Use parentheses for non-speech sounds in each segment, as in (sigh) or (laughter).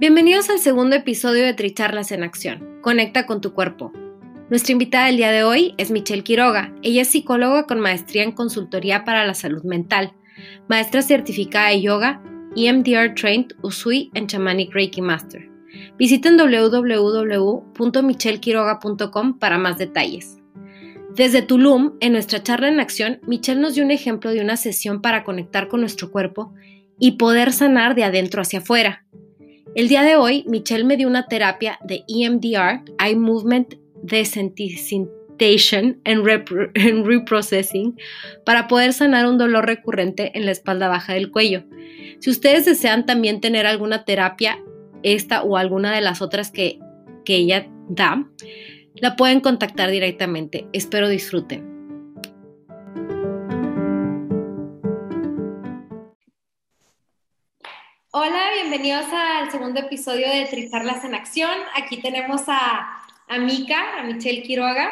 Bienvenidos al segundo episodio de Tricharlas en Acción. Conecta con tu cuerpo. Nuestra invitada del día de hoy es Michelle Quiroga. Ella es psicóloga con maestría en consultoría para la salud mental, maestra certificada de yoga, EMDR Trained Usui en Shamanic Reiki Master. Visiten www.michelquiroga.com para más detalles. Desde Tulum, en nuestra charla en acción, Michelle nos dio un ejemplo de una sesión para conectar con nuestro cuerpo y poder sanar de adentro hacia afuera. El día de hoy, Michelle me dio una terapia de EMDR, Eye Movement Desensitization and, Reprocessing, para poder sanar un dolor recurrente en la espalda baja del cuello. Si ustedes desean también tener alguna terapia, esta o alguna de las otras que, que ella da, la pueden contactar directamente. Espero disfruten. Hola, bienvenidos al segundo episodio de Trizarlas en Acción. Aquí tenemos a, a Mika, a Michelle Quiroga,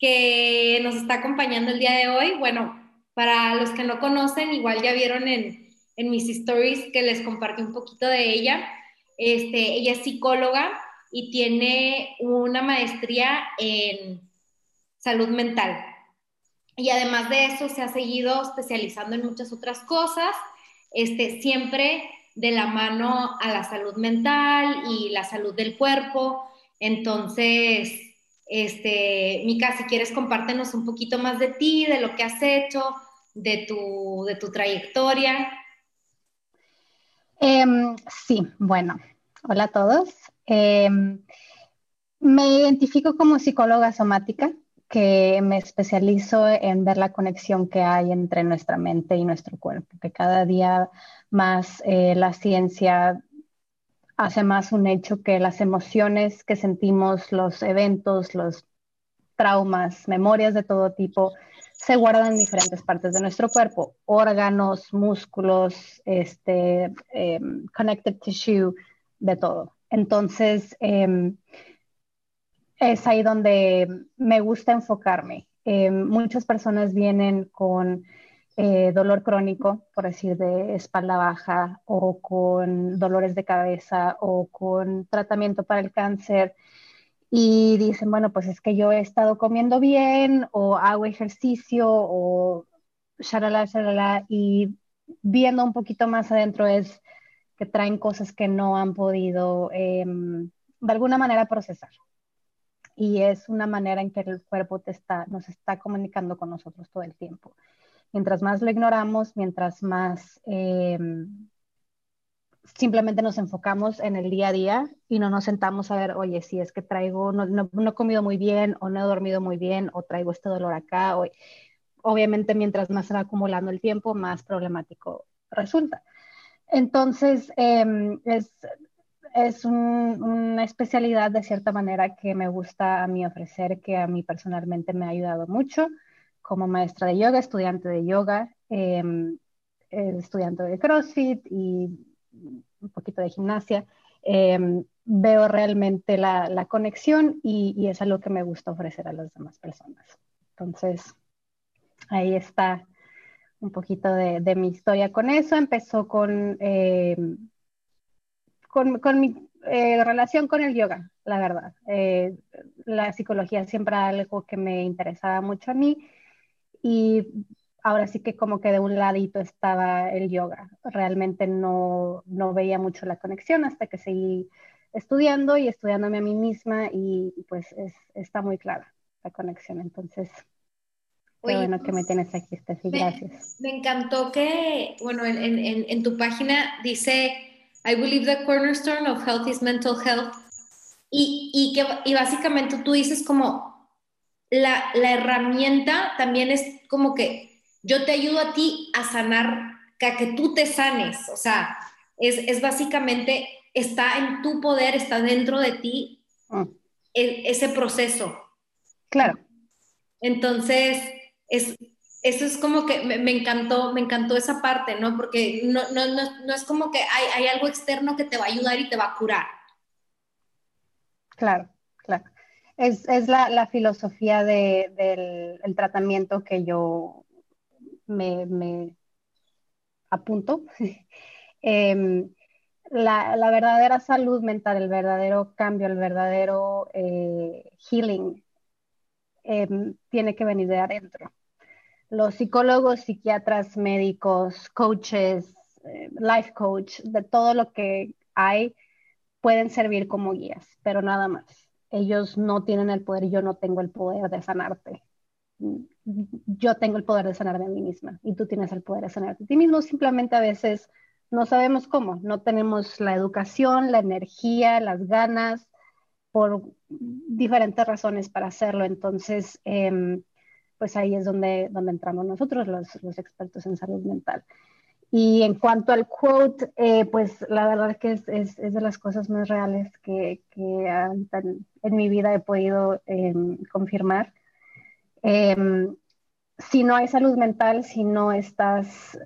que nos está acompañando el día de hoy. Bueno, para los que no conocen, igual ya vieron en, en mis stories que les compartí un poquito de ella. Este, ella es psicóloga y tiene una maestría en salud mental. Y además de eso, se ha seguido especializando en muchas otras cosas. Este, siempre de la mano a la salud mental y la salud del cuerpo. Entonces, este, Mica, si quieres compártenos un poquito más de ti, de lo que has hecho, de tu, de tu trayectoria. Em, sí, bueno, hola a todos. Em, me identifico como psicóloga somática, que me especializo en ver la conexión que hay entre nuestra mente y nuestro cuerpo, que cada día más eh, la ciencia hace más un hecho que las emociones que sentimos, los eventos, los traumas, memorias de todo tipo, se guardan en diferentes partes de nuestro cuerpo, órganos, músculos, este, em, connective tissue, de todo. Entonces, em, es ahí donde me gusta enfocarme. Em, muchas personas vienen con eh, dolor crónico, por decir, de espalda baja o con dolores de cabeza o con tratamiento para el cáncer y dicen, bueno, pues es que yo he estado comiendo bien o hago ejercicio o shalala, shalala y viendo un poquito más adentro es que traen cosas que no han podido em, de alguna manera procesar. Y es una manera en que el cuerpo te está, nos está comunicando con nosotros todo el tiempo. Mientras más lo ignoramos, mientras más eh, simplemente nos enfocamos en el día a día y no nos sentamos a ver, oye, si es que traigo, no, no, he comido muy bien o no he dormido muy bien o traigo este dolor acá. O, obviamente, mientras más se va acumulando el tiempo, más problemático resulta. Entonces, em, es, es una especialidad de cierta manera que me gusta a mí ofrecer, que a mí personalmente me ha ayudado mucho como maestra de yoga, estudiante de yoga, em, estudiante de CrossFit y un poquito de gimnasia. Em, veo realmente la, conexión y, es algo que me gusta ofrecer a las demás personas. Entonces, ahí está un poquito de, mi historia con eso. Empezó con, em, con, con, mi eh, relación con el yoga, la verdad. Eh, la psicología siempre era algo que me interesaba mucho a mí y ahora sí que como que de un ladito estaba el yoga. Realmente no, no veía mucho la conexión hasta que seguí estudiando y estudiándome a mí misma y pues está muy clara la conexión. Entonces, qué bueno que me pues, tienes aquí, Steffi, gracias. Me encantó que, bueno, en, en, en tu página dice, I believe the cornerstone of health is mental health. Y, y, que, y básicamente tú dices como, la, la herramienta también es como que yo te ayudo a ti a sanar, a que tú te sanes, o sea, es, es básicamente está en tu poder, está dentro de ti mm. e, ese proceso. Claro. Entonces, es, eso es como que me, encantó, me encantó esa parte, ¿no? Porque no, no, no, es como que hay, hay, algo externo que te va a ayudar y te va a curar. Claro. Es, es la, la, filosofía de, del el tratamiento que yo me, apunto. (laughs) eh, la, la, verdadera salud mental, el verdadero cambio, el verdadero eh, healing, em, tiene que venir de adentro. Los psicólogos, psiquiatras, médicos, coaches, eh, life coach, de todo lo que hay, pueden servir como guías, pero nada más. Ellos no tienen el poder, yo no tengo el poder de sanarte. Yo tengo el poder de sanarme a mí misma y tú tienes el poder de sanarte a ti mismo. Simplemente a veces no sabemos cómo, no tenemos la educación, la energía, las ganas, por diferentes razones para hacerlo. Entonces, em, pues ahí es donde, donde entramos nosotros, los, los, expertos en salud mental. Y en cuanto al quote, eh, pues la verdad que es, es, es, de las cosas más reales que, que en, mi vida he podido em, confirmar. Em, si no hay salud mental, si no estás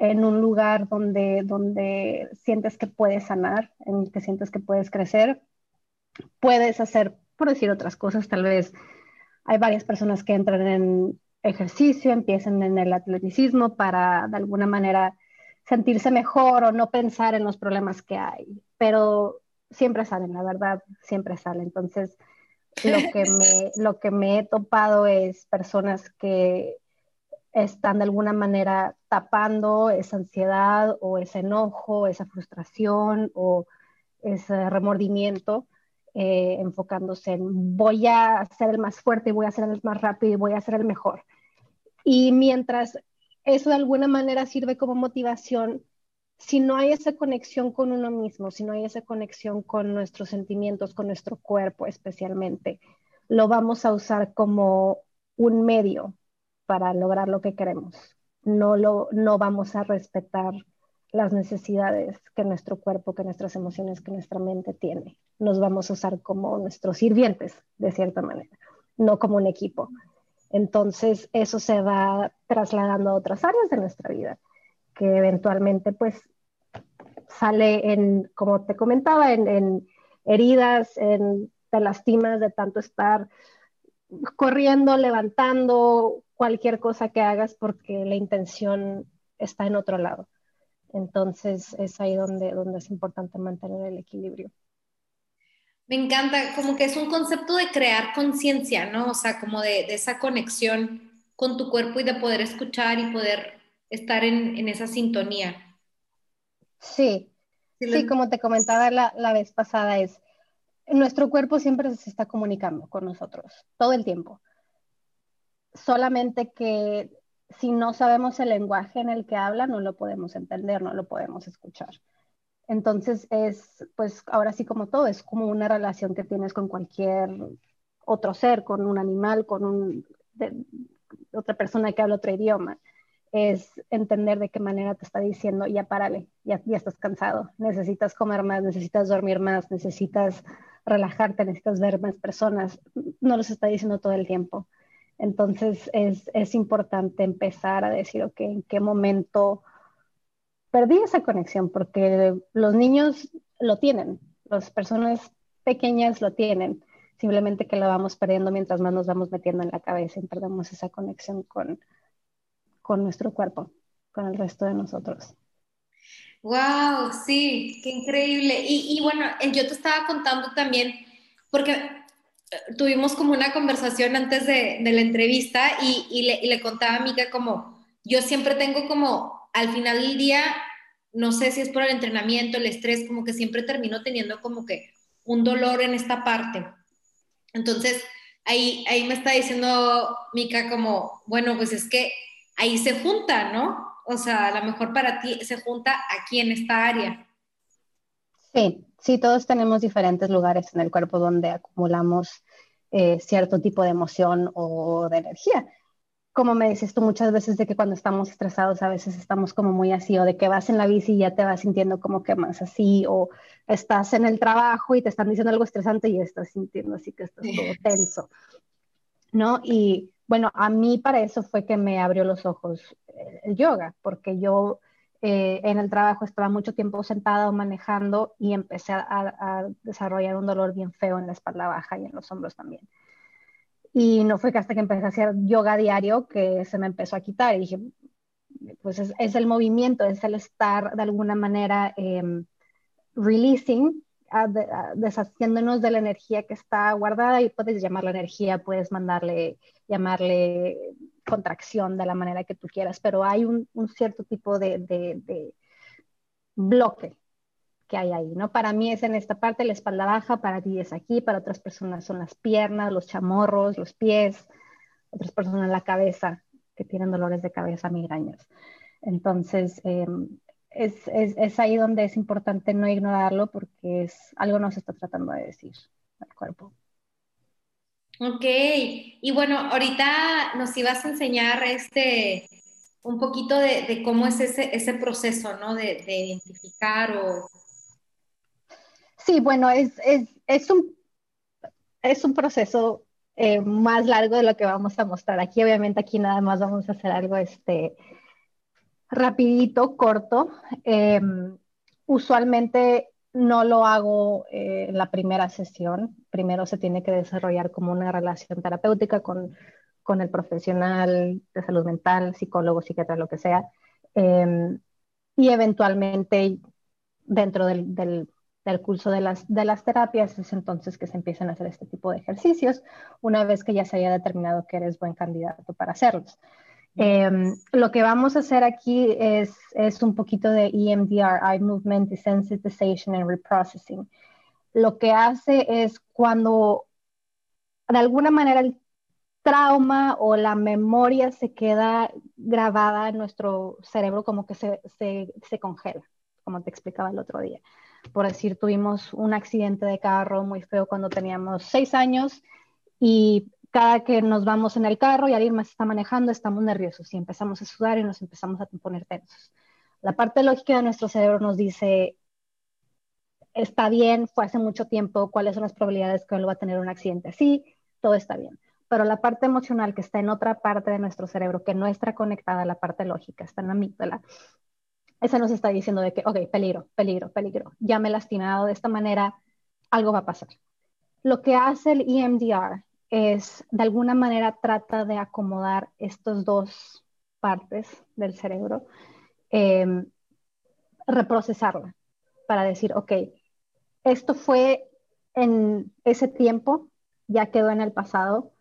en un lugar donde, donde sientes que puedes sanar, en que sientes que puedes crecer, puedes hacer, por decir otras cosas, tal vez hay varias personas que entran en ejercicio, empiezan en el atleticismo para de alguna manera sentirse mejor o no pensar en los problemas que hay, pero siempre salen, la verdad, siempre salen. Entonces, lo que (laughs) me, lo que me he topado es personas que están de alguna manera tapando esa ansiedad o ese enojo, esa frustración o ese remordimiento, eh, enfocándose en voy a ser el más fuerte y voy a ser el más rápido y voy a ser el mejor. Y mientras eso de alguna manera sirve como motivación, si no hay esa conexión con uno mismo, si no hay esa conexión con nuestros sentimientos, con nuestro cuerpo especialmente, lo vamos a usar como un medio para lograr lo que queremos. No, lo, no vamos a respetar las necesidades que nuestro cuerpo, que nuestras emociones, que nuestra mente tiene. Nos vamos a usar como nuestros sirvientes, de cierta manera, no como un equipo. Entonces, eso se va trasladando a otras áreas de nuestra vida, que eventualmente, pues, sale en, como te comentaba, en, heridas, en te lastimas de tanto estar corriendo, levantando, cualquier cosa que hagas porque la intención está en otro lado. Entonces es ahí donde, donde es importante mantener el equilibrio. Me encanta, como que es un concepto de crear conciencia, ¿no? O sea, como de, esa conexión con tu cuerpo y de poder escuchar y poder estar en, esa sintonía. Sí, sí, como te comentaba la, la vez pasada, es nuestro cuerpo siempre se está comunicando con nosotros, todo el tiempo solamente que si no sabemos el lenguaje en el que habla, no lo podemos entender, no lo podemos escuchar. Entonces es, pues ahora sí como todo, es como una relación que tienes con cualquier otro ser, con un animal, con un, otra persona que habla otro idioma. Es entender de qué manera te está diciendo, ya párale, ya, ya estás cansado, necesitas comer más, necesitas dormir más, necesitas relajarte, necesitas ver más personas. No los está diciendo todo el tiempo entonces es, importante empezar a decir, ok, ¿en qué momento perdí esa conexión? Porque los niños lo tienen, las personas pequeñas lo tienen, simplemente que lo vamos perdiendo mientras más nos vamos metiendo en la cabeza y perdemos esa conexión con, con nuestro cuerpo, con el resto de nosotros. Wow, sí, qué increíble. Y, y bueno, yo te estaba contando también, porque tuvimos como una conversación antes de, la entrevista y, le, contaba a Mica como, yo siempre tengo como, al final del día, no sé si es por el entrenamiento, el estrés, como que siempre termino teniendo como que un dolor en esta parte. Entonces, ahí, ahí me está diciendo Mica como, bueno, pues es que ahí se junta, ¿no? O sea, a lo mejor para ti se junta aquí en esta área. Sí, sí, todos tenemos diferentes lugares en el cuerpo donde acumulamos eh, cierto tipo de emoción o de energía. Como me dices tú muchas veces de que cuando estamos estresados a veces estamos como muy así o de que vas en la bici y ya te vas sintiendo como que más así o estás en el trabajo y te están diciendo algo estresante y estás sintiendo así que estás todo tenso, ¿no? Y bueno, a mí para eso fue que me abrió los ojos eh, el yoga, porque yo eh, en el trabajo estaba mucho tiempo sentada o manejando y empecé a, desarrollar un dolor bien feo en la espalda baja y en los hombros también. Y no fue que hasta que empecé a hacer yoga diario que se me empezó a quitar. Y dije, pues es, el movimiento, es el estar de alguna manera em, releasing, deshaciéndonos de la energía que está guardada. Y puedes llamarla energía, puedes mandarle, llamarle contracción de la manera que tú quieras, pero hay un, cierto tipo de, bloque que hay ahí, ¿no? Para mí es en esta parte la espalda baja, para ti es aquí, para otras personas son las piernas, los chamorros, los pies, otras personas la cabeza, que tienen dolores de cabeza, migrañas. Entonces, em, es, es, ahí donde es importante no ignorarlo porque es algo nos está tratando de decir el cuerpo. Ok, y bueno, ahorita nos ibas a enseñar este un poquito de, cómo es ese, ese proceso, ¿no? De, identificar o... Sí, bueno, es, es, es, un, es un proceso eh, más largo de lo que vamos a mostrar aquí. Obviamente aquí nada más vamos a hacer algo este, rapidito, corto. Em, usualmente no lo hago eh, en la primera sesión. Primero se tiene que desarrollar como una relación terapéutica con, con el profesional de salud mental, psicólogo, psiquiatra, lo que sea. Em, y eventualmente dentro del, del, del, curso de las, terapias es entonces que se empiezan a hacer este tipo de ejercicios una vez que ya se haya determinado que eres buen candidato para hacerlos. Em, lo que vamos a hacer aquí es, es, un poquito de EMDR, Eye Movement Desensitization and Reprocessing. Lo que hace es cuando de alguna manera el trauma o la memoria se queda grabada en nuestro cerebro como que se congela, como te explicaba el otro día. Por decir, tuvimos un accidente de carro muy feo cuando teníamos seis años y cada que nos vamos en el carro y alguien más está manejando, estamos nerviosos y empezamos a sudar y nos empezamos a poner tensos. La parte lógica de nuestro cerebro nos dice, está bien, fue hace mucho tiempo, cuáles son las probabilidades que él va a tener un accidente así, todo está bien. Pero la parte emocional que está en otra parte de nuestro cerebro, que no está conectada a la parte lógica, está en la amígdala, esa nos está diciendo de que, ok, peligro, peligro, peligro, ya me he lastimado de esta manera, algo va a pasar. Lo que hace el EMDR es, de alguna manera, trata de acomodar estas dos partes del cerebro, em, reprocesarla para decir, ok, esto fue en ese tiempo, ya quedó en el pasado,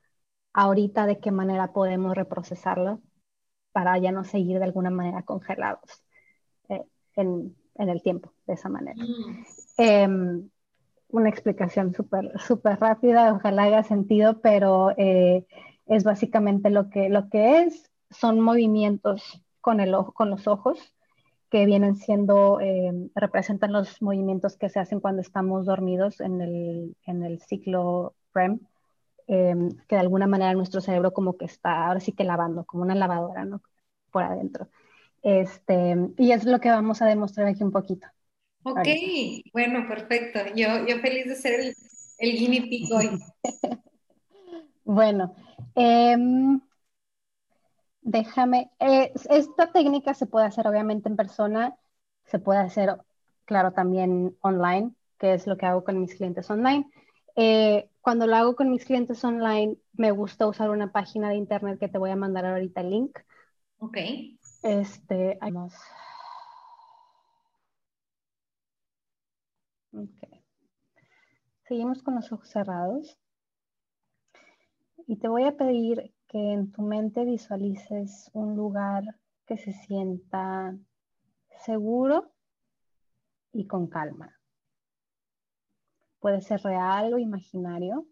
ahorita de qué manera podemos reprocesarlo para ya no seguir de alguna manera congelados en, el tiempo de esa manera. Mm. Em, una explicación súper super rápida, ojalá haga sentido, pero eh, es básicamente lo que, lo que es. Son movimientos con, el con los ojos que vienen siendo, eh, representan los movimientos que se hacen cuando estamos dormidos en el, en el ciclo REM, em, que de alguna manera nuestro cerebro como que está ahora sí que lavando, como una lavadora, ¿no? Por adentro. Este, y es lo que vamos a demostrar aquí un poquito. Ok, bueno, perfecto. Yo, yo feliz de ser el, el guinea pig hoy. (laughs) bueno, em, déjame, eh, esta técnica se puede hacer obviamente en persona, se puede hacer, claro, también online, que es lo que hago con mis clientes online. Eh, cuando lo hago con mis clientes online, me gusta usar una página de internet que te voy a mandar ahorita el link. Ok. Este, vamos. Ok. Seguimos con los ojos cerrados. Y te voy a pedir que en tu mente visualices un lugar que se sienta seguro y con calma. Puede ser real o imaginario.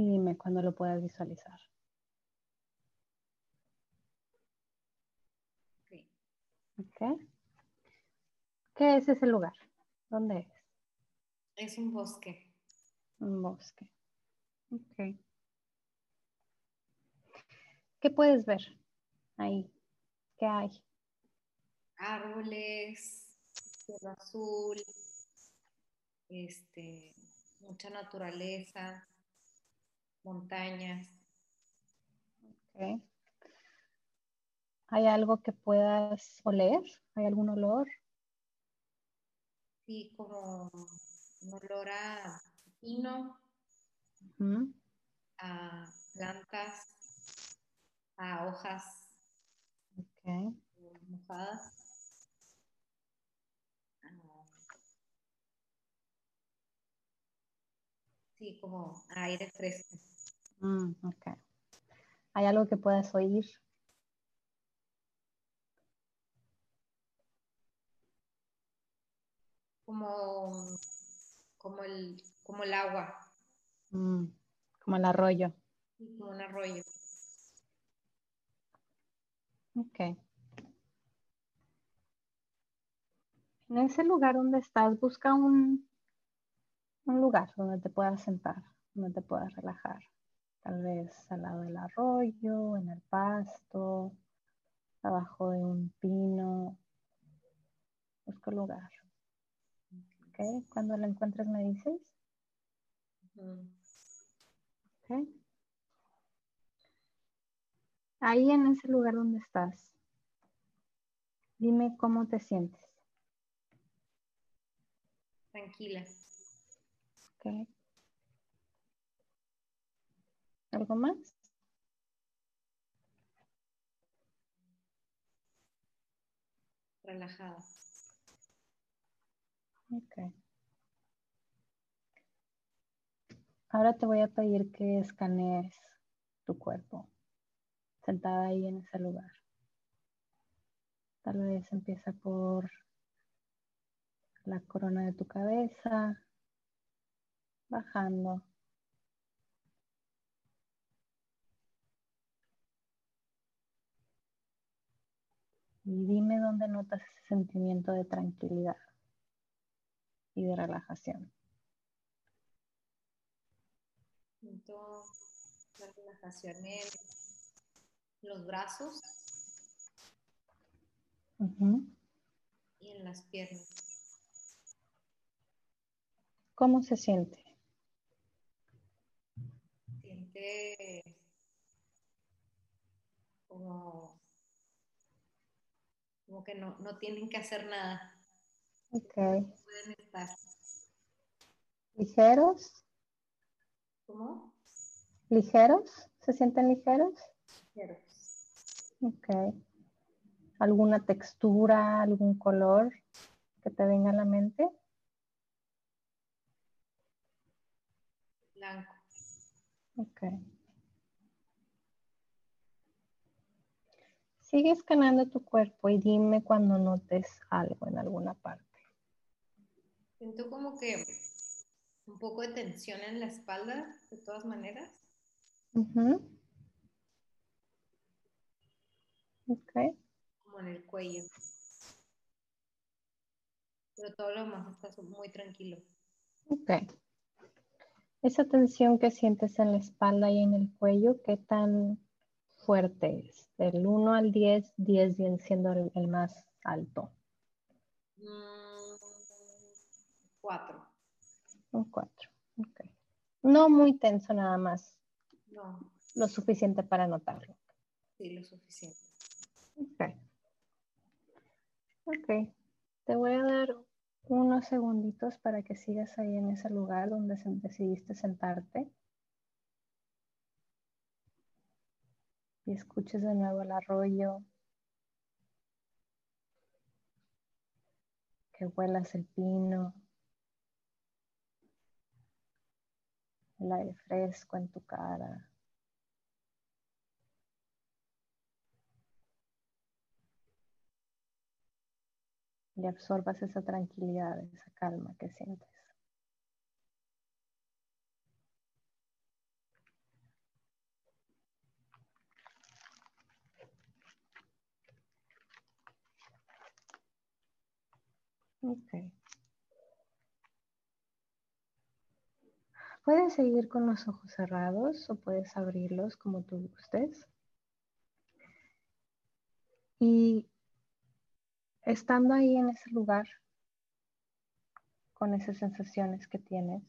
Y dime cuando lo puedas visualizar. Ok. ¿Qué es ese lugar? ¿Dónde es? Es un bosque. Un bosque. Ok. ¿Qué puedes ver ahí? ¿Qué hay? Árboles, cielo azul, este, mucha naturaleza, montañas. Okay. ¿Hay algo que puedas oler? ¿Hay algún olor? Sí, como un olor a pino, a plantas, a hojas okay. mojadas. Sí, como aire fresco. Mm, ok. ¿Hay algo que puedas oír? Como, como, el, como el agua. Mm, como el arroyo. Como un arroyo. Ok. En ese lugar donde estás, busca un, un lugar donde te puedas sentar, donde te puedas relajar. Tal vez al lado del arroyo, en el pasto, abajo de un pino. Busca lugar. Okay. Cuando lo encuentres me dices. Okay. Ahí en ese lugar donde estás, dime cómo te sientes. Tranquila. Okay. ¿Algo más? Relajada. Ok. Ahora te voy a pedir que escanees tu cuerpo, sentada ahí en ese lugar. Tal vez empieza por la corona de tu cabeza, bajando. Y dime dónde notas ese sentimiento de tranquilidad y de relajación. Siento la relajación en los brazos y en las piernas. ¿Cómo se siente? Siente como, como que no, no tienen que hacer nada. Ok. Pueden estar. ¿Ligeros? ¿Cómo? ¿Ligeros? ¿Se sienten ligeros? Ligeros. Ok. ¿Alguna textura, algún color que te venga a la mente? Blanco. Ok. Sigue escaneando tu cuerpo y dime cuando notes algo en alguna parte. Siento como que un poco de tensión en la espalda, de todas maneras. Ok. Como en el cuello. Pero todo lo demás está muy tranquilo. Ok. Esa tensión que sientes en la espalda y en el cuello, ¿qué tan fuerte es? Del 1 al 10, 10 bien siendo el, más alto. Mm, cuatro. Un 4. Ok. No muy tenso nada más. No. Lo suficiente para notarlo. Sí, lo suficiente. Ok. Ok. Te voy a dar unos segunditos para que sigas ahí en ese lugar donde decidiste sentarte. y escuches de nuevo el arroyo, que huelas el pino, el aire fresco en tu cara. Y absorbas esa tranquilidad, esa calma que sientes. Ok. Puedes seguir con los ojos cerrados o puedes abrirlos como tú gustes. Y estando ahí en ese lugar, con esas sensaciones que tienes,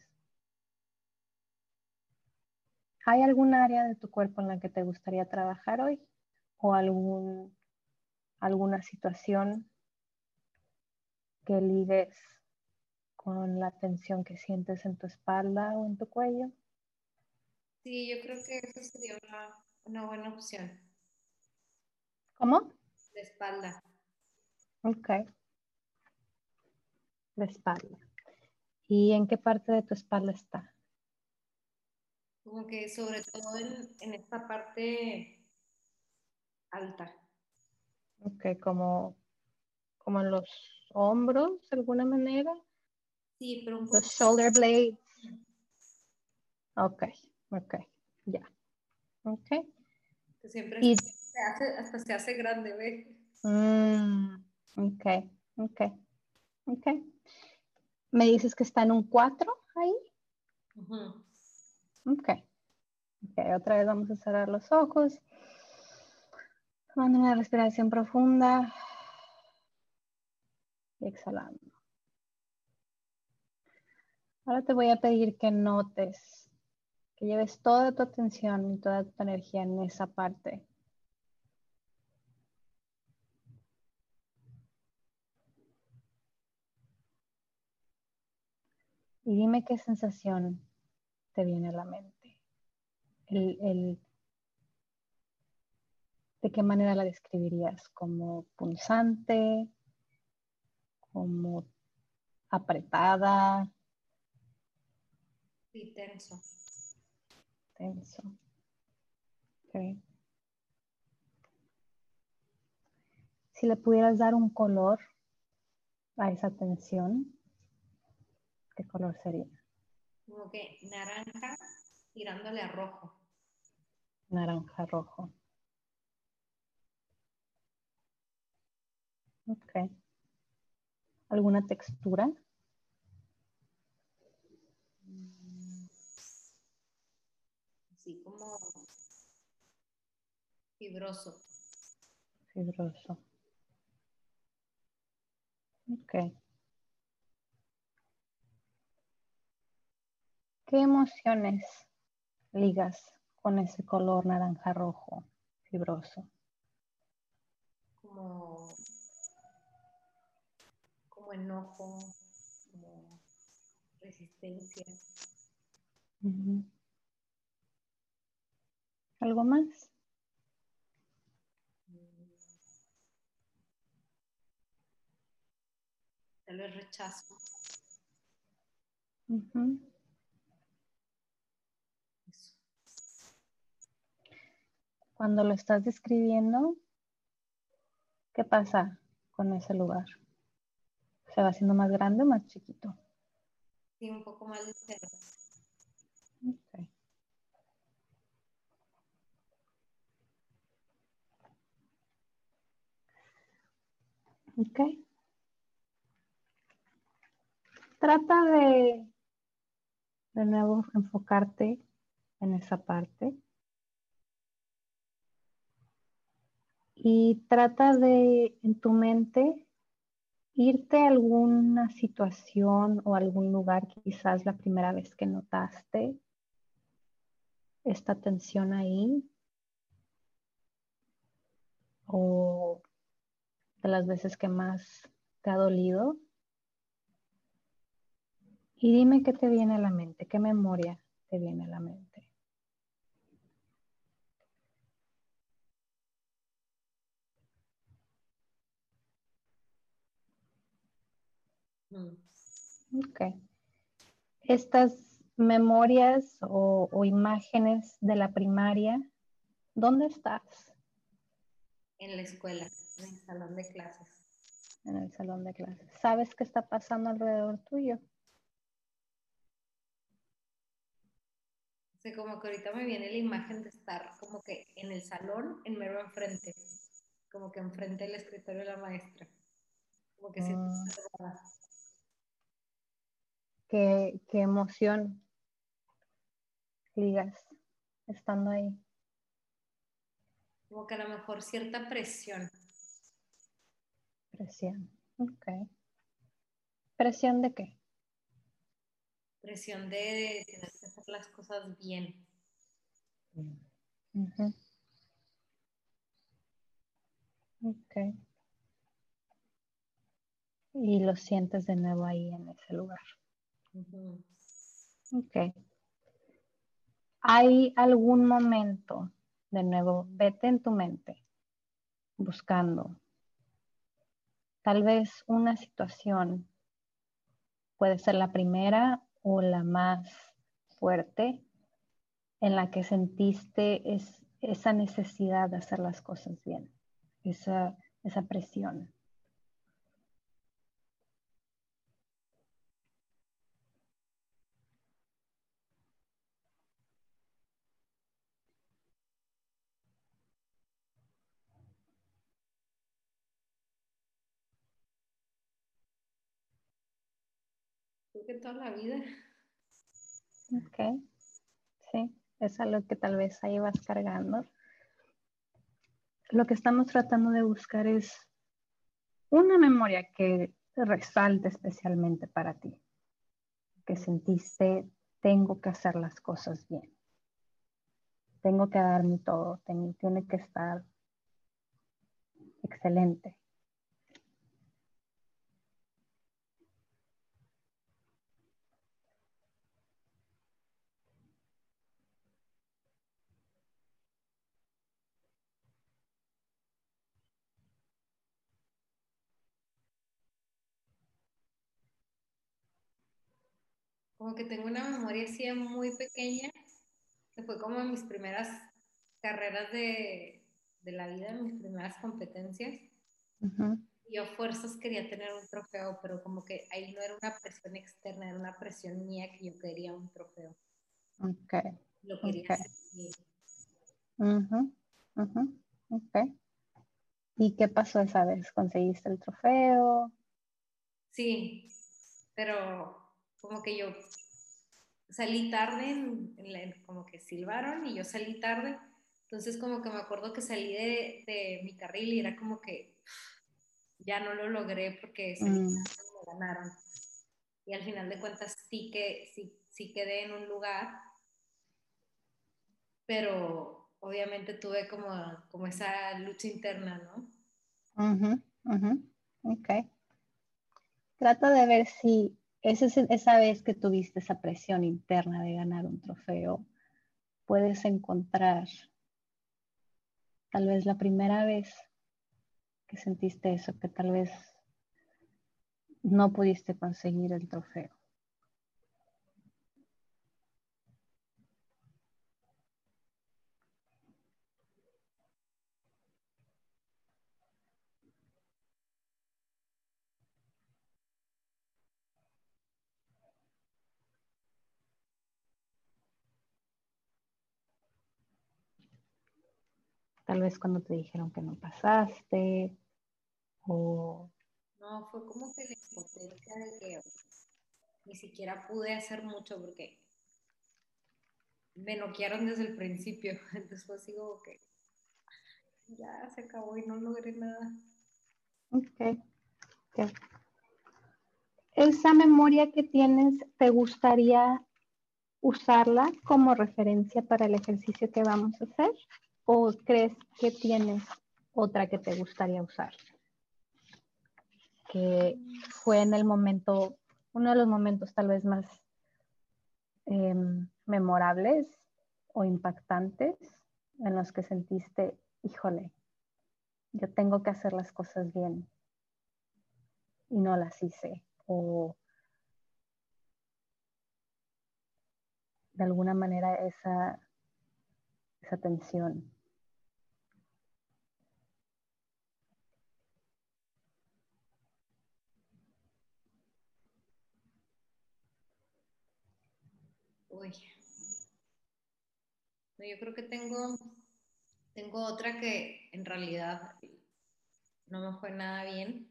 ¿hay algún área de tu cuerpo en la que te gustaría trabajar hoy? ¿O algún, alguna situación que ligues con la tensión que sientes en tu espalda o en tu cuello? Sí, yo creo que eso sería una, buena opción. ¿Cómo? La espalda. Ok. La espalda. ¿Y en qué parte de tu espalda está? Como que sobre todo en, en esta parte alta. Ok, como, como en los hombros, de alguna manera. Sí, pero un poco. Los shoulder blades. Ok, ok, ya. Ok. Que siempre se hace, hasta se hace grande, ¿ve? Mm, ok, ok, ok. ¿Me dices que está en un 4 ahí? Ok. Ok, otra vez vamos a cerrar los ojos. Tomando una respiración profunda. Exhalando. Ahora te voy a pedir que notes, que lleves toda tu atención y toda tu energía en esa parte. Y dime qué sensación te viene a la mente. ¿De qué manera la describirías? ¿Como punzante? ¿Como apretada? Sí, tenso. Tenso. Okay. Si le pudieras dar un color a esa tensión, ¿qué color sería? Como que naranja tirándole a rojo. Naranja rojo. Ok. ¿Alguna textura? así como fibroso. Fibroso. Ok. ¿Qué emociones ligas con ese color naranja rojo fibroso? Como, como enojo, como resistencia. ¿Algo más? Tal vez rechazo. Cuando lo estás describiendo, ¿qué pasa con ese lugar? ¿Se va haciendo más grande o más chiquito? Sí, un poco más ligero. Okay. Ok. Trata de de nuevo enfocarte en esa parte. Y trata de en tu mente irte a alguna situación o algún lugar quizás la primera vez que notaste esta tensión ahí o de las veces que más te ha dolido. Y dime qué te viene a la mente, qué memoria te viene a la mente. Mm. Ok. Estas memorias o, o, imágenes de la primaria, ¿dónde estás? En la escuela, en el salón de clases. en el salón de clases. ¿Sabes qué está pasando alrededor tuyo? O como que ahorita me viene la imagen de estar como que en el salón, en mero enfrente, como que enfrente del escritorio de la maestra. Como que siento mm. Qué, qué emoción ligas estando ahí. Como que a lo mejor cierta presión. Presión, ok. ¿Presión de qué? Presión de tener que hacer las cosas bien. Ok. Y lo sientes de nuevo ahí en ese lugar. Ok. ¿Hay algún momento, de nuevo, vete en tu mente, buscando tal vez una situación, puede ser la primera o la más fuerte, en la que sentiste esa necesidad de hacer las cosas bien, esa, esa presión? Que toda la vida. Ok, sí, es algo que tal vez ahí vas cargando. Lo que estamos tratando de buscar es una memoria que resalte especialmente para ti, que sentiste, tengo que hacer las cosas bien, tengo que dar mi todo, tiene que estar excelente. Como que tengo una memoria así muy pequeña, que fue como mis primeras carreras de, de la vida, mis primeras competencias. Yo a fuerzas quería tener un trofeo, pero como que ahí no era una presión externa, era una presión mía que yo quería un trofeo. Ok. Lo quería hacer Ok. ¿Y qué pasó esa vez? ¿Conseguiste el trofeo? Sí, pero como que yo salí tarde, como que silbaron y yo salí tarde. Entonces como que me acuerdo que salí de, mi carril y era como que ya no lo logré porque mm. me ganaron. Y al final de cuentas sí que sí, sí quedé en un lugar, pero obviamente tuve como, como esa lucha interna, ¿no? Ok. Trato de ver si esa, vez que tuviste esa presión interna de ganar un trofeo, puedes encontrar tal vez la primera vez que sentiste eso, que tal vez no pudiste conseguir el trofeo. Tal vez cuando te dijeron que no pasaste o... No, fue como que la impotencia de que ni siquiera pude hacer mucho porque me noquearon desde el principio. (laughs) Después digo que ya se acabó y no logré nada. Ok. Esa memoria que tienes, ¿te gustaría usarla como referencia para el ejercicio que vamos a hacer? ¿O crees que tienes otra que te gustaría usar? Que fue en el momento, uno de los momentos tal vez más em, memorables o impactantes en los que sentiste, híjole, yo tengo que hacer las cosas bien y no las hice. O de alguna manera esa esa tensión. Uy. Yo creo que tengo, tengo otra que en realidad no me fue nada bien,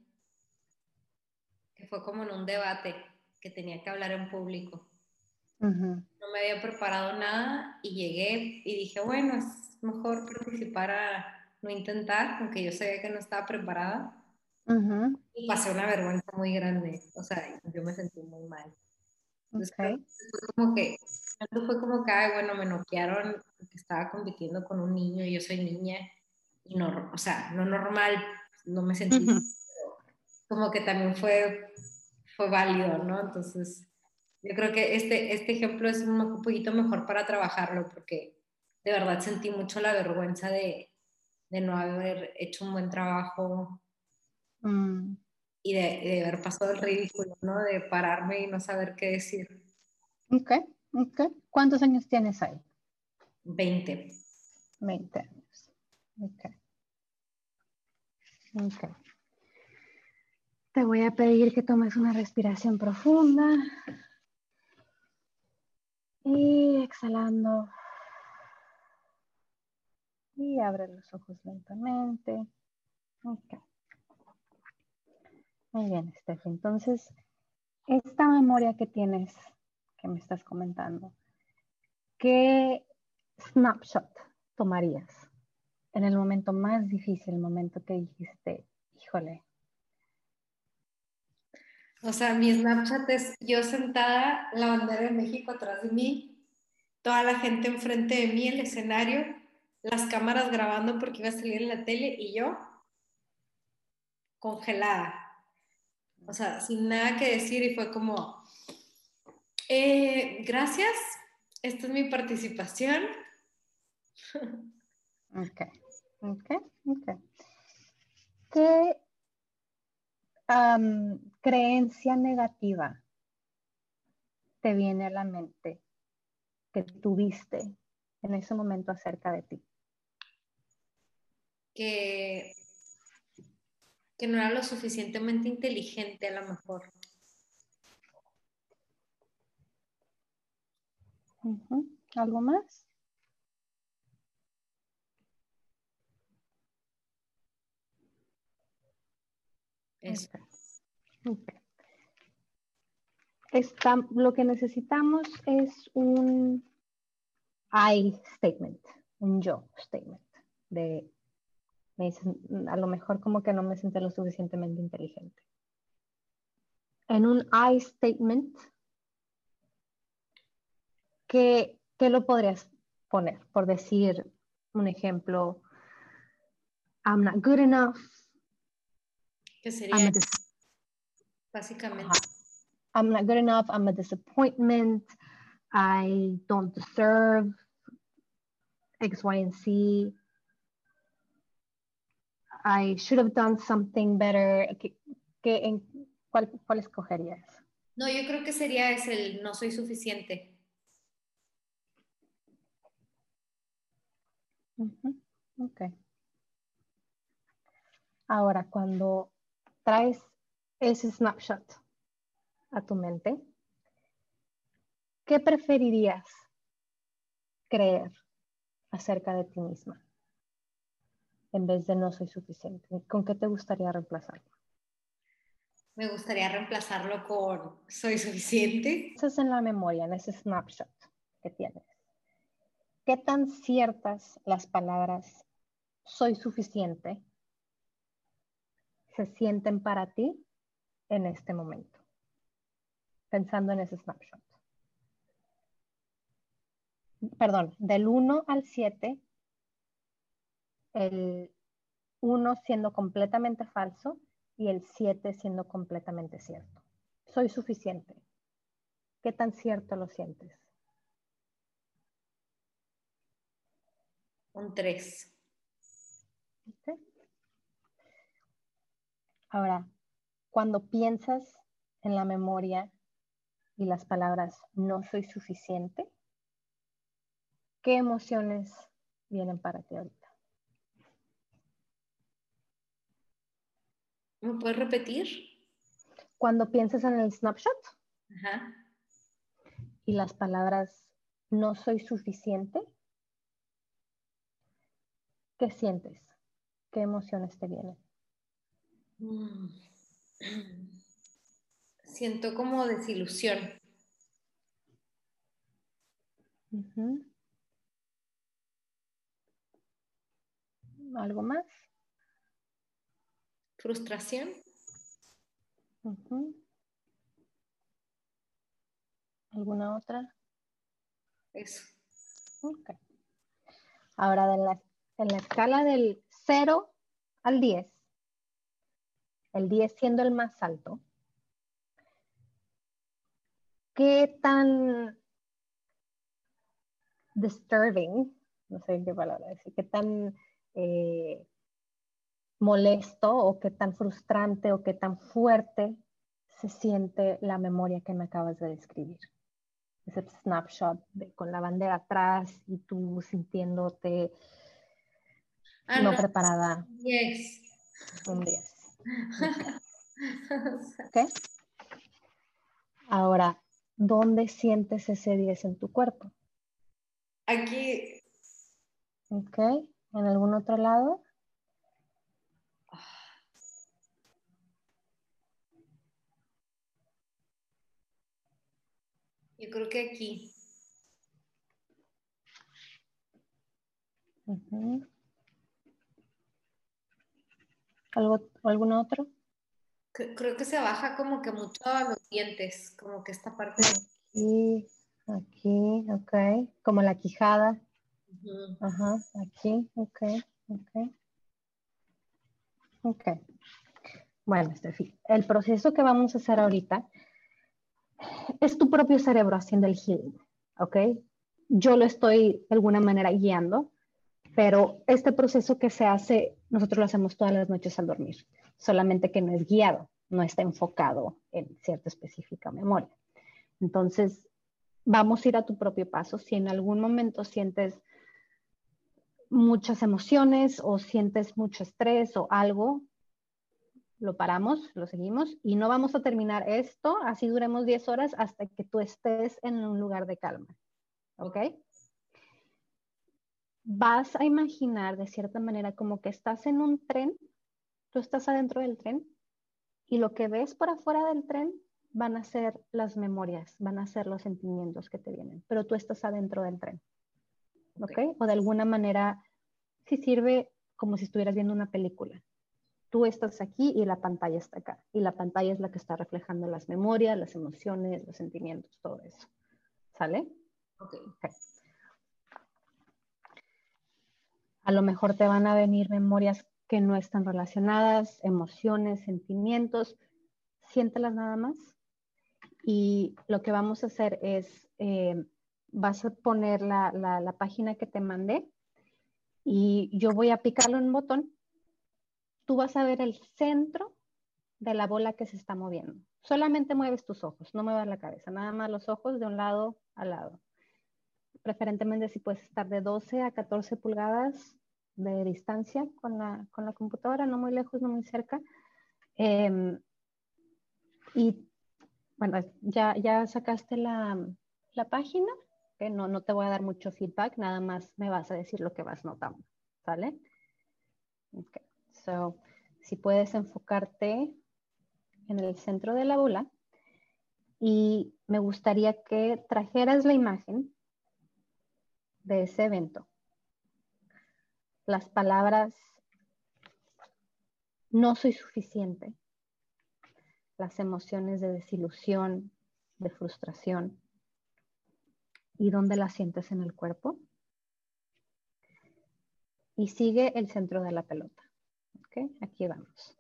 que fue como en un debate que tenía que hablar en público. No me había preparado nada y llegué y dije, bueno, es mejor participar a no intentar, aunque yo sabía que no estaba preparada. Y pasé una vergüenza muy grande, o sea, yo me sentí muy mal. Entonces, fue como que, fue como que, ay, bueno, me noquearon que estaba compitiendo con un niño y yo soy niña, y no, o sea, no normal, no me sentí, como que también fue, fue válido, ¿no? Entonces, yo creo que este, este ejemplo es un poquito mejor para trabajarlo, porque de verdad sentí mucho la vergüenza de, de no haber hecho un buen trabajo. Mm y de, haber pasado el ridículo, ¿no? De pararme y no saber qué decir. Ok, ok. ¿Cuántos años tienes ahí? 20. 20 años. Ok. Ok. Te voy a pedir que tomes una respiración profunda. Y exhalando. Y abre los ojos lentamente. Muy bien, Steph. Entonces, esta memoria que tienes, que me estás comentando, ¿qué snapshot tomarías en el momento más difícil, el momento que dijiste, híjole? O sea, mi snapshot es yo sentada, la bandera de México atrás de mí, toda la gente enfrente de mí, el escenario, las cámaras grabando porque iba a salir en la tele y yo congelada o sea, sin nada que decir y fue como, eh, gracias, esta es mi participación. (laughs) Ok, ok, ok. ¿Qué creencia negativa te viene a la mente que tuviste en ese momento acerca de ti? Que que no era lo suficientemente inteligente a lo mejor. ¿Algo más? Eso. lo que necesitamos es un I statement, un yo statement de me dicen, a lo mejor como que no me siento lo suficientemente inteligente. En un I statement, ¿qué, ¿qué, lo podrías poner? Por decir un ejemplo, I'm not good enough. ¿Qué sería? Básicamente. I'm not good enough, I'm a disappointment, I don't deserve X, Y, and Z. I should have done something better. en, cuál, ¿Cuál escogerías? No, yo creo que sería ese el no soy suficiente. Ok. Ahora, cuando traes ese snapshot a tu mente, ¿qué preferirías creer acerca de ti misma? en vez de no soy suficiente? ¿Con qué te gustaría reemplazarlo? Me gustaría reemplazarlo con soy suficiente. Eso es en la memoria, en ese snapshot que tienes. ¿Qué tan ciertas las palabras soy suficiente se sienten para ti en este momento? Pensando en ese snapshot. Perdón, del 1 al 7, el 1 siendo completamente falso y el 7 siendo completamente cierto. Soy suficiente. ¿Qué tan cierto lo sientes? Un 3. Ahora, cuando piensas en la memoria y las palabras no soy suficiente, ¿qué emociones vienen para ti ahorita? ¿Me puedes repetir? Cuando piensas en el snapshot y las palabras no soy suficiente, ¿qué sientes? ¿Qué emociones te vienen? Siento como desilusión. ¿Algo más? Frustración. ¿Alguna otra? Eso. Ahora, en la escala del 0 al 10, el 10 siendo el más alto, ¿qué tan disturbing, no sé qué palabra decir, qué tan eh, molesto o qué tan frustrante o qué tan fuerte se siente la memoria que me acabas de describir? Ese snapshot con la bandera atrás y tú sintiéndote ah, no, preparada. Yes. Un 10. (laughs) ¿Qué? Ahora, ¿dónde sientes ese 10 en tu cuerpo? Aquí. Ok. ¿En algún otro lado? Yo creo que aquí. ¿Algo, ¿Algún otro? Creo que se baja como que mucho a los dientes, como que esta parte. Aquí, aquí, ok. Como la quijada. Ajá, aquí, ok, ok. Ok. Bueno, Steffi, el proceso que vamos a hacer ahorita es tu propio cerebro haciendo el healing, ¿ok? Yo lo estoy de alguna manera guiando, pero este proceso que se hace, nosotros lo hacemos todas las noches al dormir, solamente que no es guiado, no está enfocado en cierta específica memoria. Entonces, vamos a ir a tu propio paso. Si en algún momento sientes muchas emociones o sientes mucho estrés o algo, lo paramos, lo seguimos y no vamos a terminar esto, así duremos 10 horas hasta que tú estés en un lugar de calma. ¿Ok? Vas a imaginar de cierta manera como que estás en un tren, tú estás adentro del tren y lo que ves por afuera del tren van a ser las memorias, van a ser los sentimientos que te vienen, pero tú estás adentro del tren. ¿Ok? O de alguna manera, si sirve como si estuvieras viendo una película tú estás aquí y la pantalla está acá. Y la pantalla es la que está reflejando las memorias, las emociones, los sentimientos, todo eso. ¿Sale? Ok. A lo mejor te van a venir memorias que no están relacionadas, emociones, sentimientos. Siéntelas nada más. Y lo que vamos a hacer es, eh, vas a poner la, página que te mandé y yo voy a picarlo en un botón tú vas a ver el centro de la bola que se está moviendo. Solamente mueves tus ojos, no muevas la cabeza, nada más los ojos de un lado a lado. Preferentemente si puedes estar de 12 a 14 pulgadas de distancia con la, con la computadora, no muy lejos, no muy cerca. Em, y bueno, ya, ya sacaste la, la página, que no, no te voy a dar mucho feedback, nada más me vas a decir lo que vas notando, ¿sale? Okay. So, si puedes enfocarte en el centro de la bola y me gustaría que trajeras la imagen de ese evento. Las palabras no soy suficiente, las emociones de desilusión, de frustración y dónde las sientes en el cuerpo. Y sigue el centro de la pelota. Aquí vamos.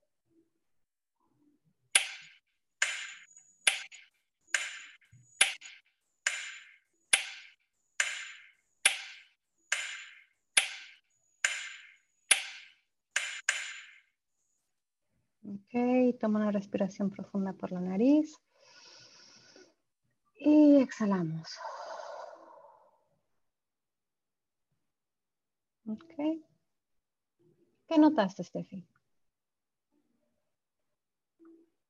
Ok, toma una respiración profunda por la nariz. Y exhalamos. Ok. ¿Qué notaste, Steffi?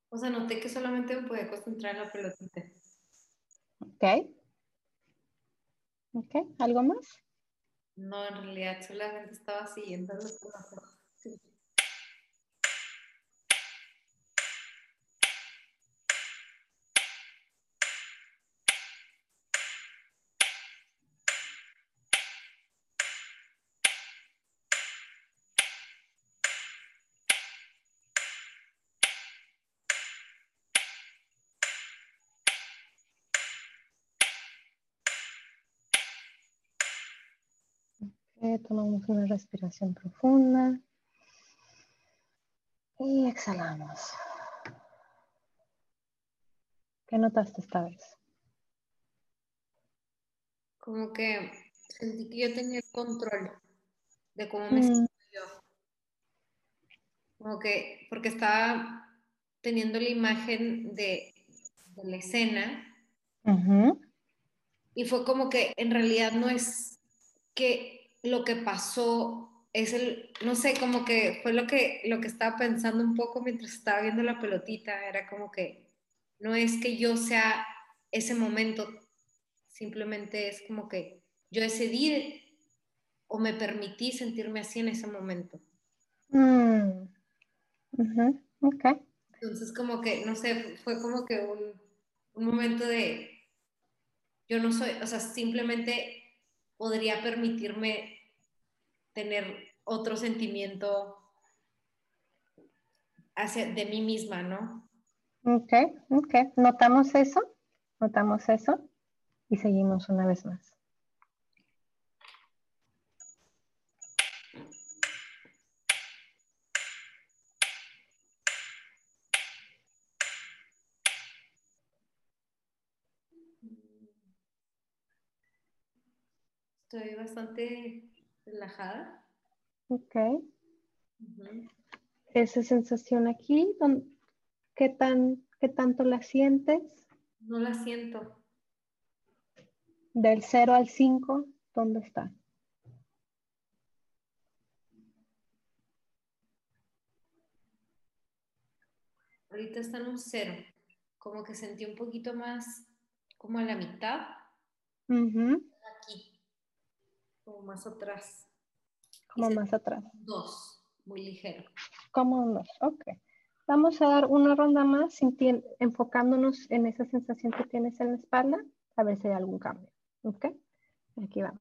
O sea, noté que solamente me podía concentrar en la pelotita. Ok. Ok, ¿algo más? No, en realidad solamente estaba siguiendo los pasos. Tomamos una respiración profunda. Y exhalamos. ¿Qué notaste esta vez? Como que sentí que yo tenía el control de cómo me mm. yo. Como que, porque estaba teniendo la imagen de, la escena. Y fue como que en realidad no es que lo que pasó es el, no sé, como que fue lo que, lo que estaba pensando un poco mientras estaba viendo la pelotita, era como que no es que yo sea ese momento, simplemente es como que yo decidí o me permití sentirme así en ese momento. Mm. Entonces como que, no sé, fue como que un, un momento de, yo no soy, o sea, simplemente podría permitirme tener otro sentimiento hacia, de mí misma, ¿no? Ok, ok. Notamos eso, notamos eso y seguimos una vez más. Estoy bastante relajada. Ok. Esa sensación aquí, ¿qué, tan, ¿qué tanto la sientes? No la siento. Del 0 al 5, ¿dónde está? Ahorita está en un 0. Como que sentí un poquito más, como a la mitad. Aquí como más atrás. Como más atrás. Dos, muy ligero. Como un dos, ok. Vamos a dar una ronda más enfocándonos en esa sensación que tienes en la espalda, a ver si hay algún cambio. ¿Ok? Aquí vamos.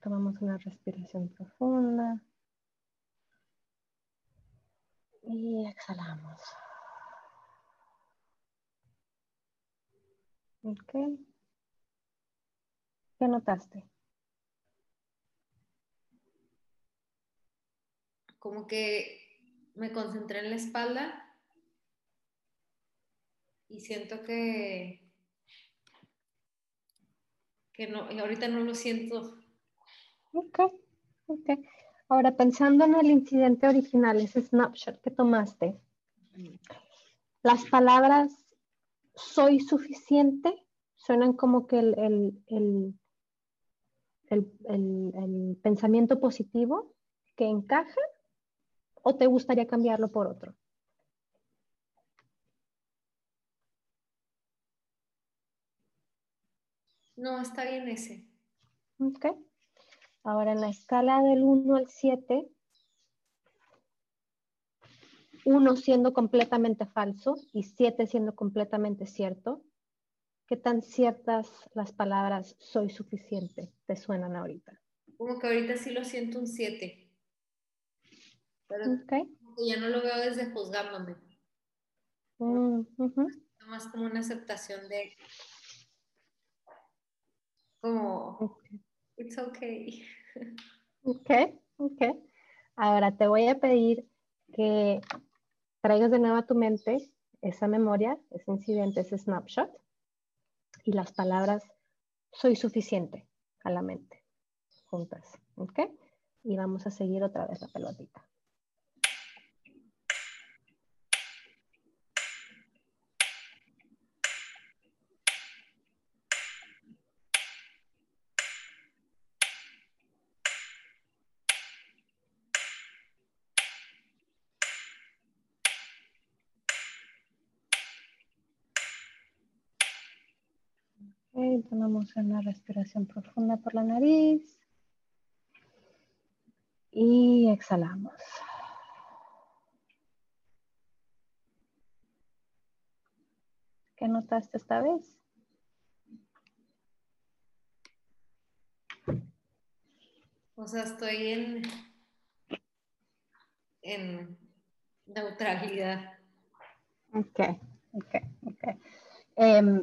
Tomamos una respiración profunda. Y exhalamos. Ok. ¿Qué notaste? Como que me concentré en la espalda y siento que que no, ahorita no lo siento Ok, ok. Ahora, pensando en el incidente original, ese snapshot que tomaste, las palabras soy suficiente suenan como que el, el, el, pensamiento positivo que encaja o te gustaría cambiarlo por otro? No, está bien ese. Ok. Ahora en la escala del 1 al 7, 1 siendo completamente falso y 7 siendo completamente cierto, ¿qué tan ciertas las palabras soy suficiente te suenan ahorita? Como que ahorita sí lo siento un 7. Pero ya no lo veo desde juzgándome. Mm, más como una aceptación de como it's okay. Ok, ok. Ahora te voy a pedir que traigas de nuevo a tu mente esa memoria, ese incidente, ese snapshot y las palabras soy suficiente a la mente juntas, ¿ok? Y vamos a seguir otra vez la pelotita. Tomamos una respiración profunda por la nariz y exhalamos. ¿Qué notaste esta vez? O sea, estoy en, en neutralidad. Ok, ok, ok. Em,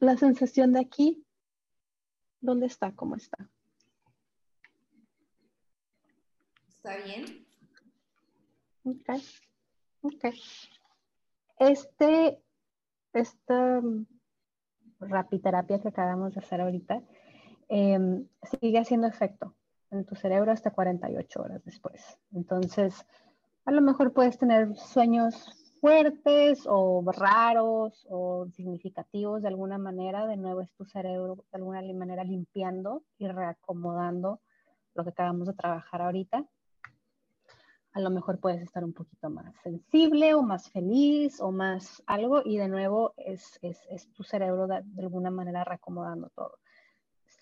la sensación de aquí, ¿dónde está? ¿Cómo está? ¿Está bien? Ok, ok. Este, esta rapiterapia que acabamos de hacer ahorita em, sigue haciendo efecto en tu cerebro hasta 48 horas después. Entonces, a lo mejor puedes tener sueños fuertes o raros o significativos de alguna manera, de nuevo es tu cerebro de alguna manera limpiando y reacomodando lo que acabamos de trabajar ahorita. A lo mejor puedes estar un poquito más sensible o más feliz o más algo y de nuevo es, es, es tu cerebro de, alguna manera reacomodando todo.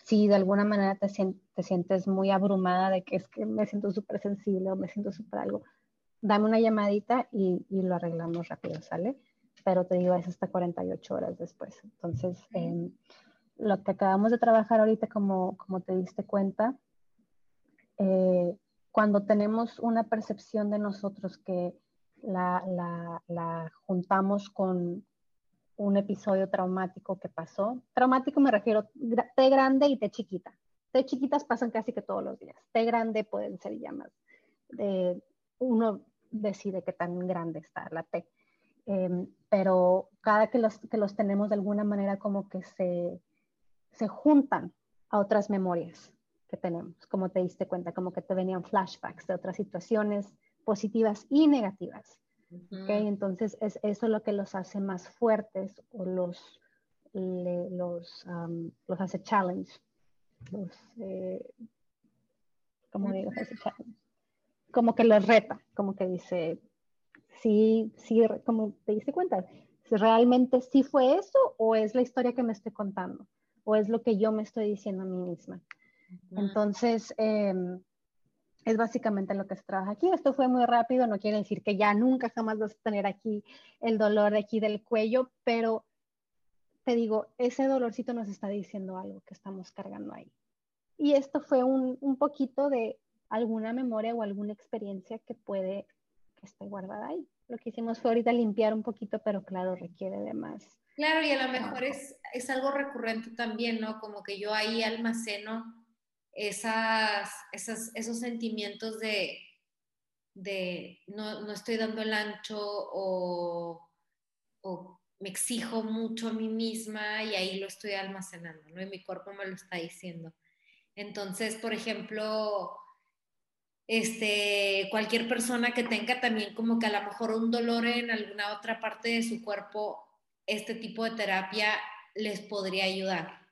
Si de alguna manera te, te sientes muy abrumada de que es que me siento súper sensible o me siento súper algo, dame una llamadita y, lo arreglamos rápido, ¿sale? Pero te digo, es hasta 48 horas después. Entonces, em, lo que acabamos de trabajar ahorita, como, como te diste cuenta, eh, cuando tenemos una percepción de nosotros que la, la, la, juntamos con un episodio traumático que pasó, traumático me refiero T grande y T chiquita. T chiquitas pasan casi que todos los días. T grande pueden ser llamas. De, uno decide qué tan grande está la T. Em, pero cada que los, que los tenemos de alguna manera como que se, se juntan a otras memorias que tenemos, como te diste cuenta, como que te venían flashbacks de otras situaciones positivas y negativas. ¿okay? Entonces es eso lo que los hace más fuertes o los, los, los hace challenge. Los, eh, ¿Cómo digo? Hace challenge como que los reta, como que dice, sí, sí, como te diste cuenta, si realmente sí fue eso o es la historia que me estoy contando o es lo que yo me estoy diciendo a mí misma. Entonces, em, es básicamente lo que se trabaja aquí. Esto fue muy rápido, no quiere decir que ya nunca jamás vas a tener aquí el dolor de aquí del cuello, pero te digo, ese dolorcito nos está diciendo algo que estamos cargando ahí. Y esto fue un, un poquito de alguna memoria o alguna experiencia que puede que esté guardada ahí. Lo que hicimos fue ahorita limpiar un poquito, pero claro, requiere de más. Claro, y a lo mejor es, es algo recurrente también, ¿no? Como que yo ahí almaceno esas, esas, esos sentimientos de, de no, no, estoy dando el ancho o, o, me exijo mucho a mí misma y ahí lo estoy almacenando, ¿no? Y mi cuerpo me lo está diciendo. Entonces, por ejemplo, este, cualquier persona que tenga también como que a lo mejor un dolor en alguna otra parte de su cuerpo, este tipo de terapia les podría ayudar.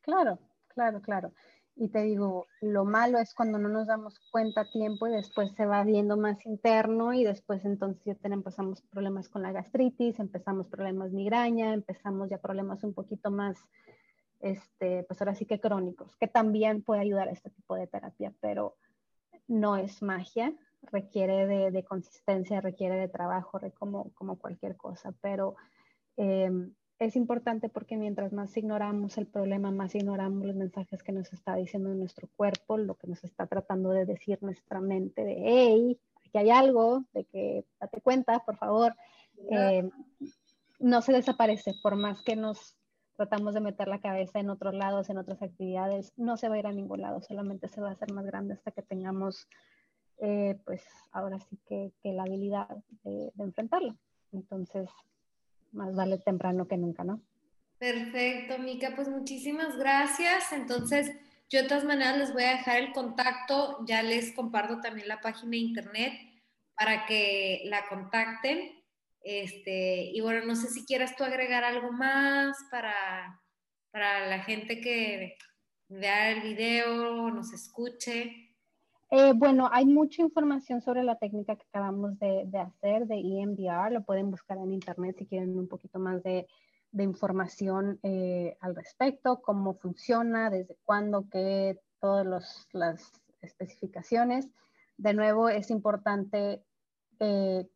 Claro, claro, claro. Y te digo, lo malo es cuando no nos damos cuenta a tiempo y después se va viendo más interno y después entonces ya empezamos problemas con la gastritis, empezamos problemas migraña, empezamos ya problemas un poquito más, este, pues ahora sí que crónicos, que también puede ayudar a este tipo de terapia, pero no es magia, requiere de, consistencia, requiere de trabajo, como, como cualquier cosa, pero em, es importante porque mientras más ignoramos el problema, más ignoramos los mensajes que nos está diciendo nuestro cuerpo, lo que nos está tratando de decir nuestra mente de, hey, aquí hay algo, de que date cuenta, por favor. Em, no se desaparece, por más que nos tratamos de meter la cabeza en otros lados, en otras actividades, no se va a ir a ningún lado, solamente se va a hacer más grande hasta que tengamos, eh, pues ahora sí que, la habilidad de, de, enfrentarlo. Entonces, más vale temprano que nunca, ¿no? Perfecto, Mica, pues muchísimas gracias. Entonces, yo de todas maneras les voy a dejar el contacto, ya les comparto también la página de internet para que la contacten. Este, y bueno, no sé si quieras tú agregar algo más para, para la gente que vea el video, nos escuche. Eh, bueno, hay mucha información sobre la técnica que acabamos de, de, hacer de EMDR. Lo pueden buscar en internet si quieren un poquito más de, de información eh, al respecto, cómo funciona, desde cuándo, qué, todas las especificaciones. De nuevo, es importante eh,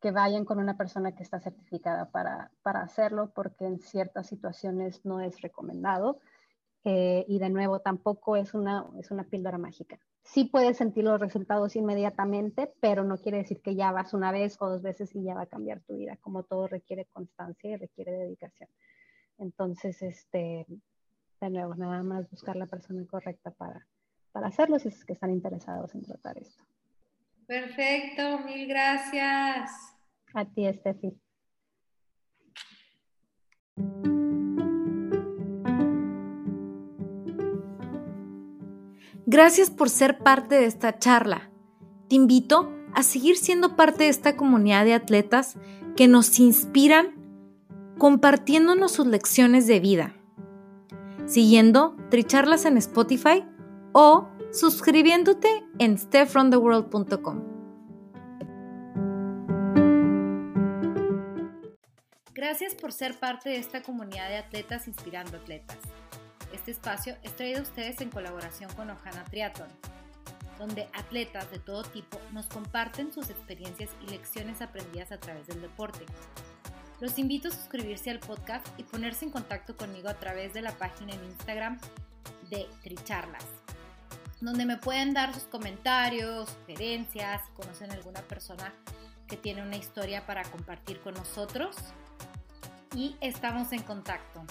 que vayan con una persona que está certificada para, para hacerlo, porque en ciertas situaciones no es recomendado. Eh, y de nuevo, tampoco es una, es una píldora mágica. Sí puedes sentir los resultados inmediatamente, pero no quiere decir que ya vas una vez o dos veces y ya va a cambiar tu vida. Como todo requiere constancia y requiere dedicación. Entonces, este, de nuevo, nada más buscar la persona correcta para, para hacerlo si es que están interesados en tratar esto. Perfecto, mil gracias. A ti, Estefi. Gracias por ser parte de esta charla. Te invito a seguir siendo parte de esta comunidad de atletas que nos inspiran compartiéndonos sus lecciones de vida, siguiendo Tricharlas en Spotify o suscribiéndote en stepfromtheworld.com. Gracias por ser parte de esta comunidad de atletas inspirando atletas. Este espacio es traído a ustedes en colaboración con Ojana Triathlon, donde atletas de todo tipo nos comparten sus experiencias y lecciones aprendidas a través del deporte. Los invito a suscribirse al podcast y ponerse en contacto conmigo a través de la página en Instagram de Tricharlas donde me pueden dar sus comentarios, sugerencias, si conocen alguna persona que tiene una historia para compartir con nosotros. Y estamos en contacto.